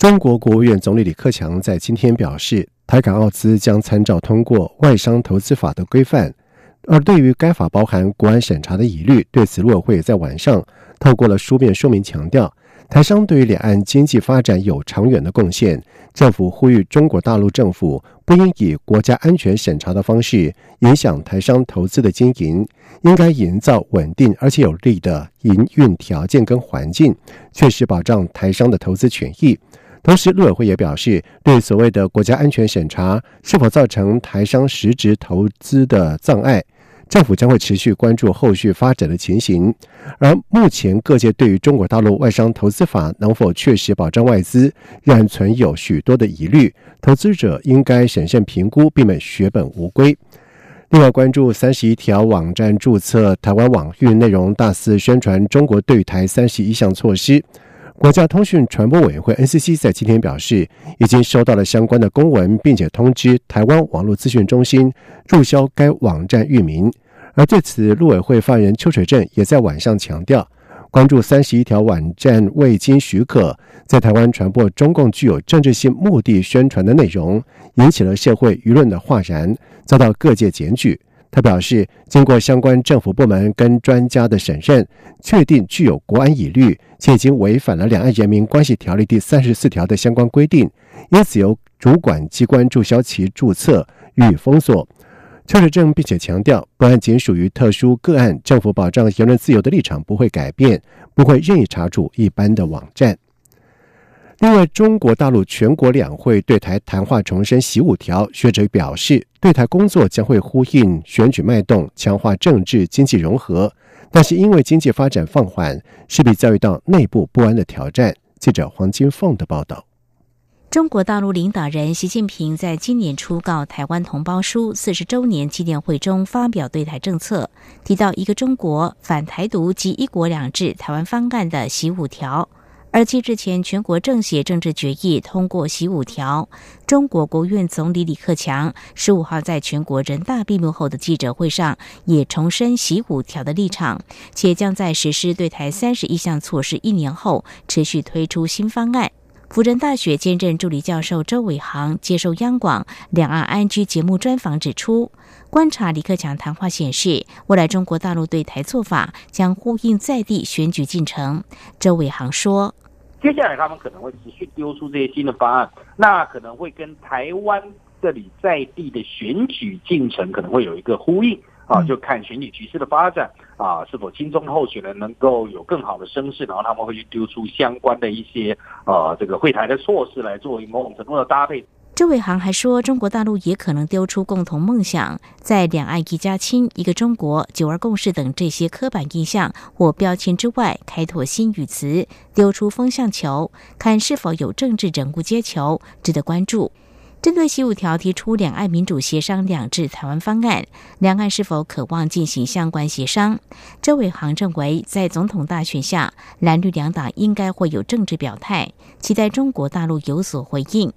中国国务院总理李克强在今天表示，台港澳资将参照通过外商投资法的规范，而对于该法包含国安审查的疑虑，对此陆委会在晚上透过了书面说明，强调。台商对于两岸经济发展有长远的贡献，政府呼吁中国大陆政府不应以国家安全审查的方式影响台商投资的经营，应该营造稳定而且有利的营运条件跟环境，确实保障台商的投资权益。同时，陆委会也表示，对所谓的国家安全审查是否造成台商实质投资的障碍。政府将会持续关注后续发展的情形，而目前各界对于中国大陆外商投资法能否确实保障外资，仍存有许多的疑虑。投资者应该审慎评估，避免血本无归。另外，关注三十一条网站注册台湾网域内容大肆宣传中国对台三十一项措施，国家通讯传播委员会 NCC 在今天表示，已经收到了相关的公文，并且通知台湾网络资讯中心注销该网站域名。而对此，陆委会发言人邱水正也在晚上强调，关注三十一条网站未经许可在台湾传播中共具有政治性目的宣传的内容，引起了社会舆论的哗然，遭到各界检举。他表示，经过相关政府部门跟专家的审慎，确定具有国安疑虑，且已经违反了《两岸人民关系条例》第三十四条的相关规定，因此由主管机关注销其注册予以封锁。邱水正并且强调，本案仅属于特殊个案，政府保障言论自由的立场不会改变，不会任意查处一般的网站。另外，中国大陆全国两会对台谈话重申“习五条”，学者表示，对台工作将会呼应选举脉动，强化政治经济融合，但是因为经济发展放缓，势必遭遇到内部不安的挑战。记者黄金凤的报道。中国大陆领导人习近平在今年初告台湾同胞书四十周年纪念会中发表对台政策，提到一个中国、反台独及一国两制台湾方案的“习五条”。而七日前全国政协政治决议通过“习五条”，中国国务院总理李克强十五号在全国人大闭幕后的记者会上也重申“习五条”的立场，且将在实施对台三十一项措施一年后，持续推出新方案。辅仁大学兼任助理教授周伟航接受央广两岸安居节目专访指出，观察李克强谈话显示，未来中国大陆对台做法将呼应在地选举进程。周伟航说：“接下来他们可能会持续丢出这些新的方案，那可能会跟台湾这里在地的选举进程可能会有一个呼应啊，就看选举局势的发展。”啊，是否亲中候选人能够有更好的声势，然后他们会去丢出相关的一些呃这个会台的措施来做某种程度的搭配。周伟航还说，中国大陆也可能丢出共同梦想，在两岸一家亲、一个中国、九二共识等这些刻板印象或标签之外，开拓新语词，丢出风向球，看是否有政治人物接球，值得关注。针对习五条提出两岸民主协商两制台湾方案，两岸是否渴望进行相关协商？周伟航认为，在总统大选下，蓝绿两党应该会有政治表态，期待中国大陆有所回应。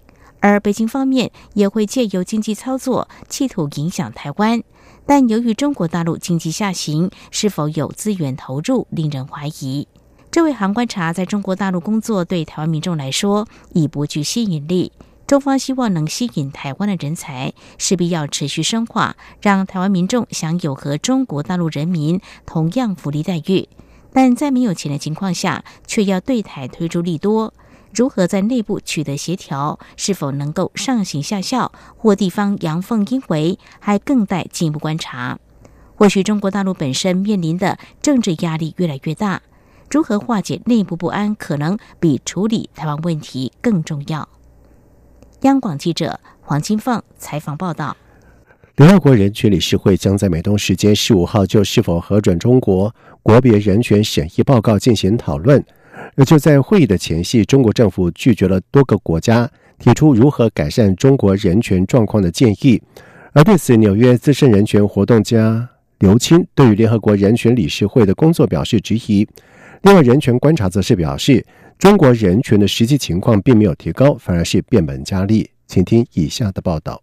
而北京方面也会借由经济操作，企图影响台湾。但由于中国大陆经济下行，是否有资源投入，令人怀疑。这位韩观察，在中国大陆工作对台湾民众来说已不具吸引力。中方希望能吸引台湾的人才，势必要持续深化，让台湾民众享有和中国大陆人民同样福利待遇。但在没有钱的情况下，却要对台推出利多，如何在内部取得协调，是否能够上行下效，或地方阳奉阴违，还更待进一步观察。或许中国大陆本身面临的政治压力越来越大，如何化解内部不安，可能比处理台湾问题更重要。央广记者黄金凤采访报道：联合国人权理事会将在美东时间十五号就是否核准中国国别人权审议报告进行讨论。而就在会议的前夕，中国政府拒绝了多个国家提出如何改善中国人权状况的建议。而对此，纽约资深人权活动家刘青对于联合国人权理事会的工作表示质疑。另外，人权观察则是表示，中国人权的实际情况并没有提高，反而是变本加厉。请听以下的报道。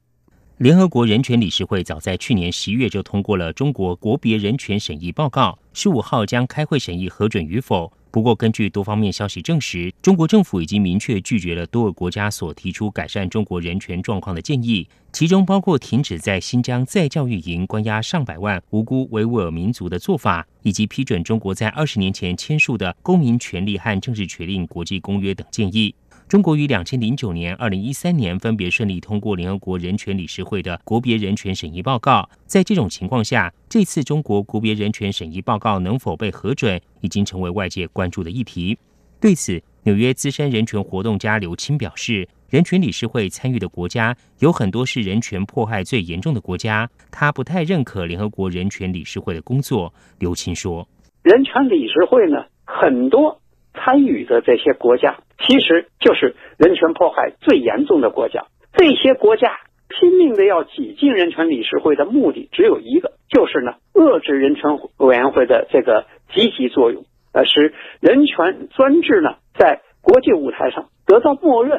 联合国人权理事会早在去年十一月就通过了中国国别人权审议报告，十五号将开会审议核准与否。不过，根据多方面消息证实，中国政府已经明确拒绝了多个国家所提出改善中国人权状况的建议，其中包括停止在新疆再教育营关押上百万无辜维吾尔民族的做法，以及批准中国在二十年前签署的公民权利和政治权利国际公约等建议。中国于两千零九年、二零一三年分别顺利通过联合国人权理事会的国别人权审议报告。在这种情况下，这次中国国别人权审议报告能否被核准，已经成为外界关注的议题。对此，纽约资深人权活动家刘青表示，人权理事会参与的国家有很多是人权迫害最严重的国家，他不太认可联合国人权理事会的工作。刘青说：“人权理事会呢，很多。”参与的这些国家，其实就是人权迫害最严重的国家。这些国家拼命的要挤进人权理事会的目的只有一个，就是呢，遏制人权委员会的这个积极作用，呃，使人权专制呢在国际舞台上得到默认。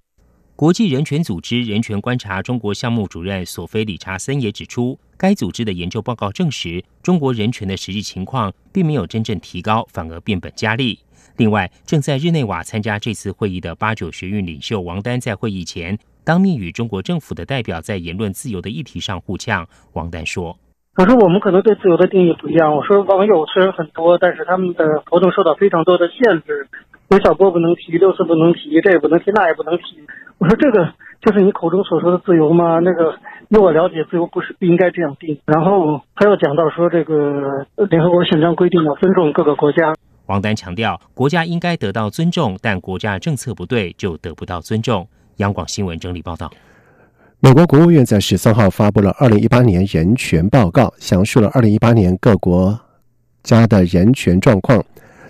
国际人权组织人权观察中国项目主任索菲·理查森也指出，该组织的研究报告证实，中国人权的实际情况并没有真正提高，反而变本加厉。另外，正在日内瓦参加这次会议的八九学运领袖王丹在会议前当面与中国政府的代表在言论自由的议题上互呛。王丹说：“我说我们可能对自由的定义不一样。我说网友虽然很多，但是他们的活动受到非常多的限制，刘晓波不能提，六四不能提，这也不能提，那也不能提。我说这个就是你口中所说的自由吗？那个依我了解，自由不是不应该这样定。然后他又讲到说，这个联合国宪章规定要尊重各个国家。”王丹强调，国家应该得到尊重，但国家政策不对就得不到尊重。央广新闻整理报道：美国国务院在十三号发布了二零一八年人权报告，详述了二零一八年各国家的人权状况。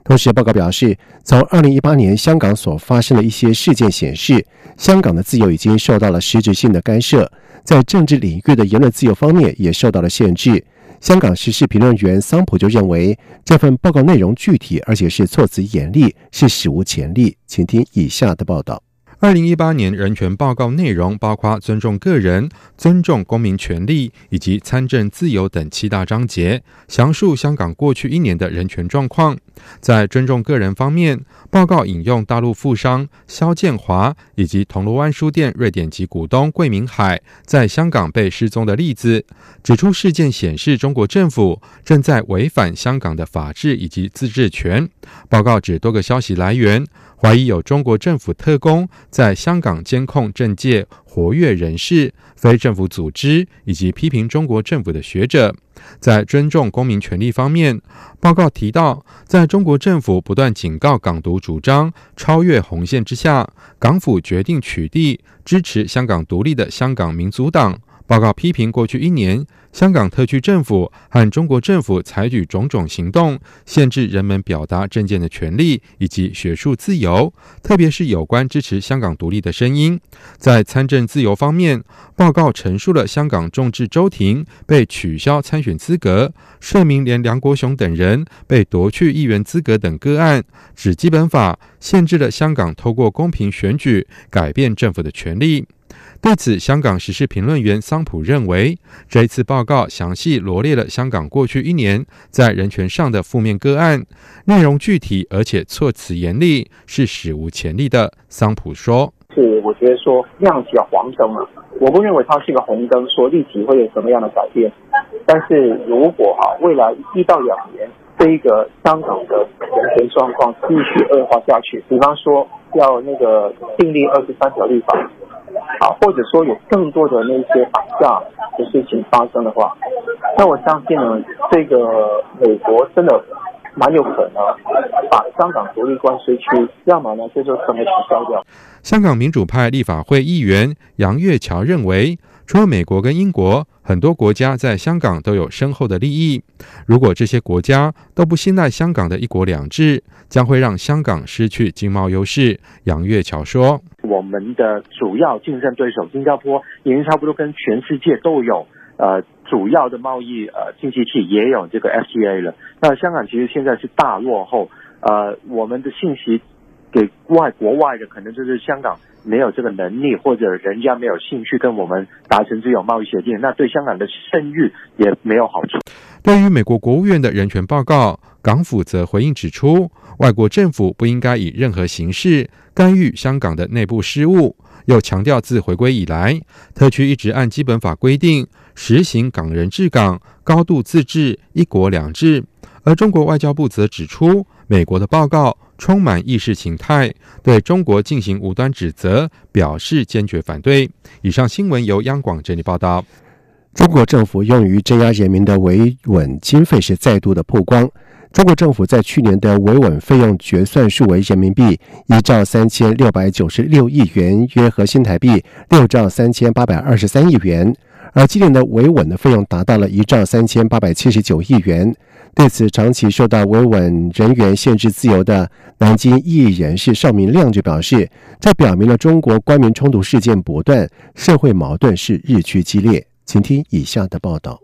同时，报告表示，从二零一八年香港所发生的一些事件显示，香港的自由已经受到了实质性的干涉，在政治领域的言论自由方面也受到了限制。香港时事评论员桑普就认为，这份报告内容具体，而且是措辞严厉，是史无前例。请听以下的报道。二零一八年人权报告内容包括尊重个人、尊重公民权利以及参政自由等七大章节，详述香港过去一年的人权状况。在尊重个人方面，报告引用大陆富商肖建华以及铜锣湾书店瑞典籍股东桂明海在香港被失踪的例子，指出事件显示中国政府正在违反香港的法治以及自治权。报告指多个消息来源。怀疑有中国政府特工在香港监控政界活跃人士、非政府组织以及批评中国政府的学者。在尊重公民权利方面，报告提到，在中国政府不断警告港独主张超越红线之下，港府决定取缔支持香港独立的香港民族党。报告批评过去一年，香港特区政府和中国政府采取种种行动，限制人们表达政见的权利以及学术自由，特别是有关支持香港独立的声音。在参政自由方面，报告陈述了香港众志周庭被取消参选资格、社民连梁国雄等人被夺去议员资格等个案，指基本法限制了香港透过公平选举改变政府的权利。对此，香港时事评论员桑普认为，这一次报告详细罗列了香港过去一年在人权上的负面个案，内容具体而且措辞严厉，是史无前例的。桑普说：“是，我觉得说亮起了黄灯啊，我不认为它是一个红灯，说立即会有什么样的改变。但是如果哈未来一到两年，这一个香港的人权状况继续恶化下去，比方说要那个订立二十三条立法。”啊，或者说有更多的那些绑架的事情发生的话，那我相信呢，这个美国真的蛮有可能把香港独立关税区，要么呢就是整个取消掉。香港民主派立法会议员杨月桥认为，除了美国跟英国，很多国家在香港都有深厚的利益。如果这些国家都不信赖香港的一国两制，将会让香港失去经贸优势。杨月桥说：“我们的主要竞争对手新加坡已经差不多跟全世界都有呃主要的贸易呃经济体也有这个 FTA 了。那香港其实现在是大落后。呃，我们的信息给外国外的，可能就是香港。”没有这个能力，或者人家没有兴趣跟我们达成这种贸易协定，那对香港的声誉也没有好处。对于美国国务院的人权报告，港府则回应指出，外国政府不应该以任何形式干预香港的内部事务，又强调自回归以来，特区一直按基本法规定实行港人治港、高度自治、一国两制。而中国外交部则指出，美国的报告。充满意识形态，对中国进行无端指责，表示坚决反对。以上新闻由央广整理报道。中国政府用于镇压人民的维稳经费是再度的曝光。中国政府在去年的维稳费用决算数为人民币一兆三千六百九十六亿元，约合新台币六兆三千八百二十三亿元。而今年的维稳的费用达到了一兆三千八百七十九亿元。对此，长期受到维稳人员限制自由的南京异议人士邵明亮就表示，这表明了中国官民冲突事件不断，社会矛盾是日趋激烈。请听以下的报道：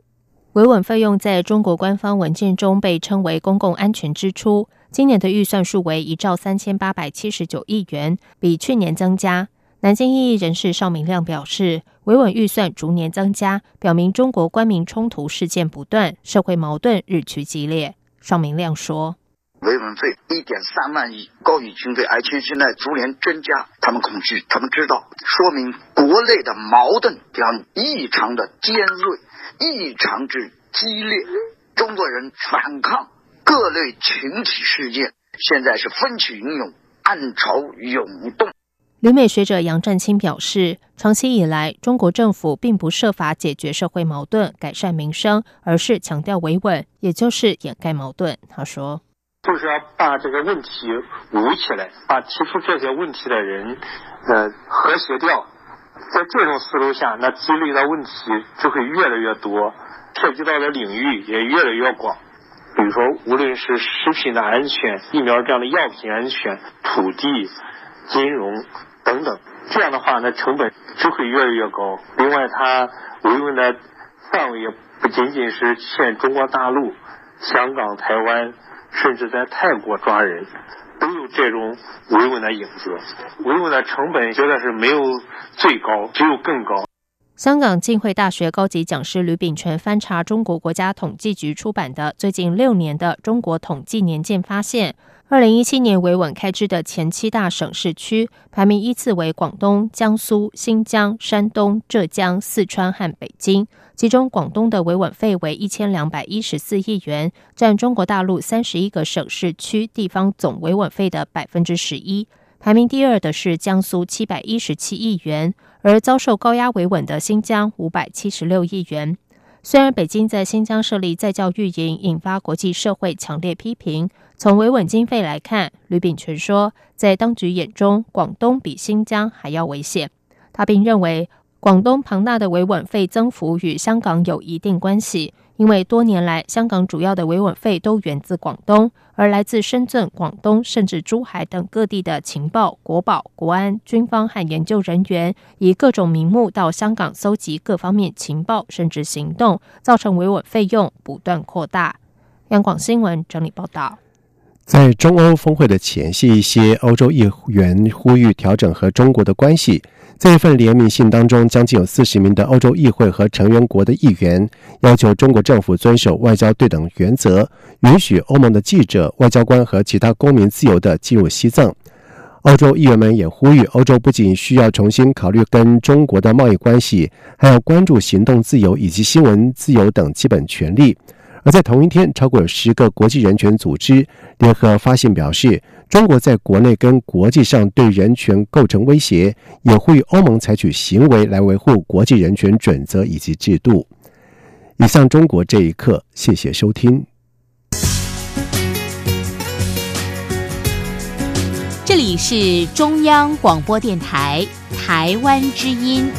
维稳费用在中国官方文件中被称为公共安全支出，今年的预算数为一兆三千八百七十九亿元，比去年增加。南京异议人士邵明亮表示，维稳预算逐年增加，表明中国官民冲突事件不断，社会矛盾日趋激烈。邵明亮说：“维稳费一点三万亿，高于经费，而且现在逐年增加，他们恐惧，他们知道，说明国内的矛盾将异常的尖锐，异常之激烈。中国人反抗各类群体事件，现在是风起云涌，暗潮涌动。”旅美学者杨占清表示，长期以来，中国政府并不设法解决社会矛盾、改善民生，而是强调维稳，也就是掩盖矛盾。他说：“就是要把这个问题捂起来，把提出这些问题的人，呃，和谐掉。在这种思路下，那积累的问题就会越来越多，涉及到的领域也越来越广。比如说，无论是食品的安全、疫苗这样的药品安全、土地、金融。”等等，这样的话，那成本就会越来越高。另外，它维稳的范围也不仅仅是限中国大陆、香港、台湾，甚至在泰国抓人，都有这种维稳的影子。维稳的成本觉得是没有最高，只有更高。香港浸会大学高级讲师吕炳权翻查中国国家统计局出版的最近六年的中国统计年鉴，发现。二零一七年维稳开支的前七大省市区排名依次为广东、江苏、新疆、山东、浙江、四川和北京。其中，广东的维稳费为一千两百一十四亿元，占中国大陆三十一个省市区地方总维稳费的百分之十一。排名第二的是江苏七百一十七亿元，而遭受高压维稳的新疆五百七十六亿元。虽然北京在新疆设立在教育营，引发国际社会强烈批评。从维稳经费来看，吕炳全说，在当局眼中，广东比新疆还要危险。他并认为，广东庞大的维稳费增幅与香港有一定关系，因为多年来，香港主要的维稳费都源自广东，而来自深圳、广东甚至珠海等各地的情报、国保、国安、军方和研究人员，以各种名目到香港搜集各方面情报，甚至行动，造成维稳费用不断扩大。央广新闻整理报道。在中欧峰会的前夕，一些欧洲议员呼吁调整和中国的关系。在一份联名信当中，将近有四十名的欧洲议会和成员国的议员要求中国政府遵守外交对等原则，允许欧盟的记者、外交官和其他公民自由地进入西藏。欧洲议员们也呼吁，欧洲不仅需要重新考虑跟中国的贸易关系，还要关注行动自由以及新闻自由等基本权利。而在同一天，超过有十个国际人权组织联合发信表示，中国在国内跟国际上对人权构成威胁，也呼吁欧盟采取行为来维护国际人权准则以及制度。以上中国这一刻，谢谢收听。这里是中央广播电台台湾之音。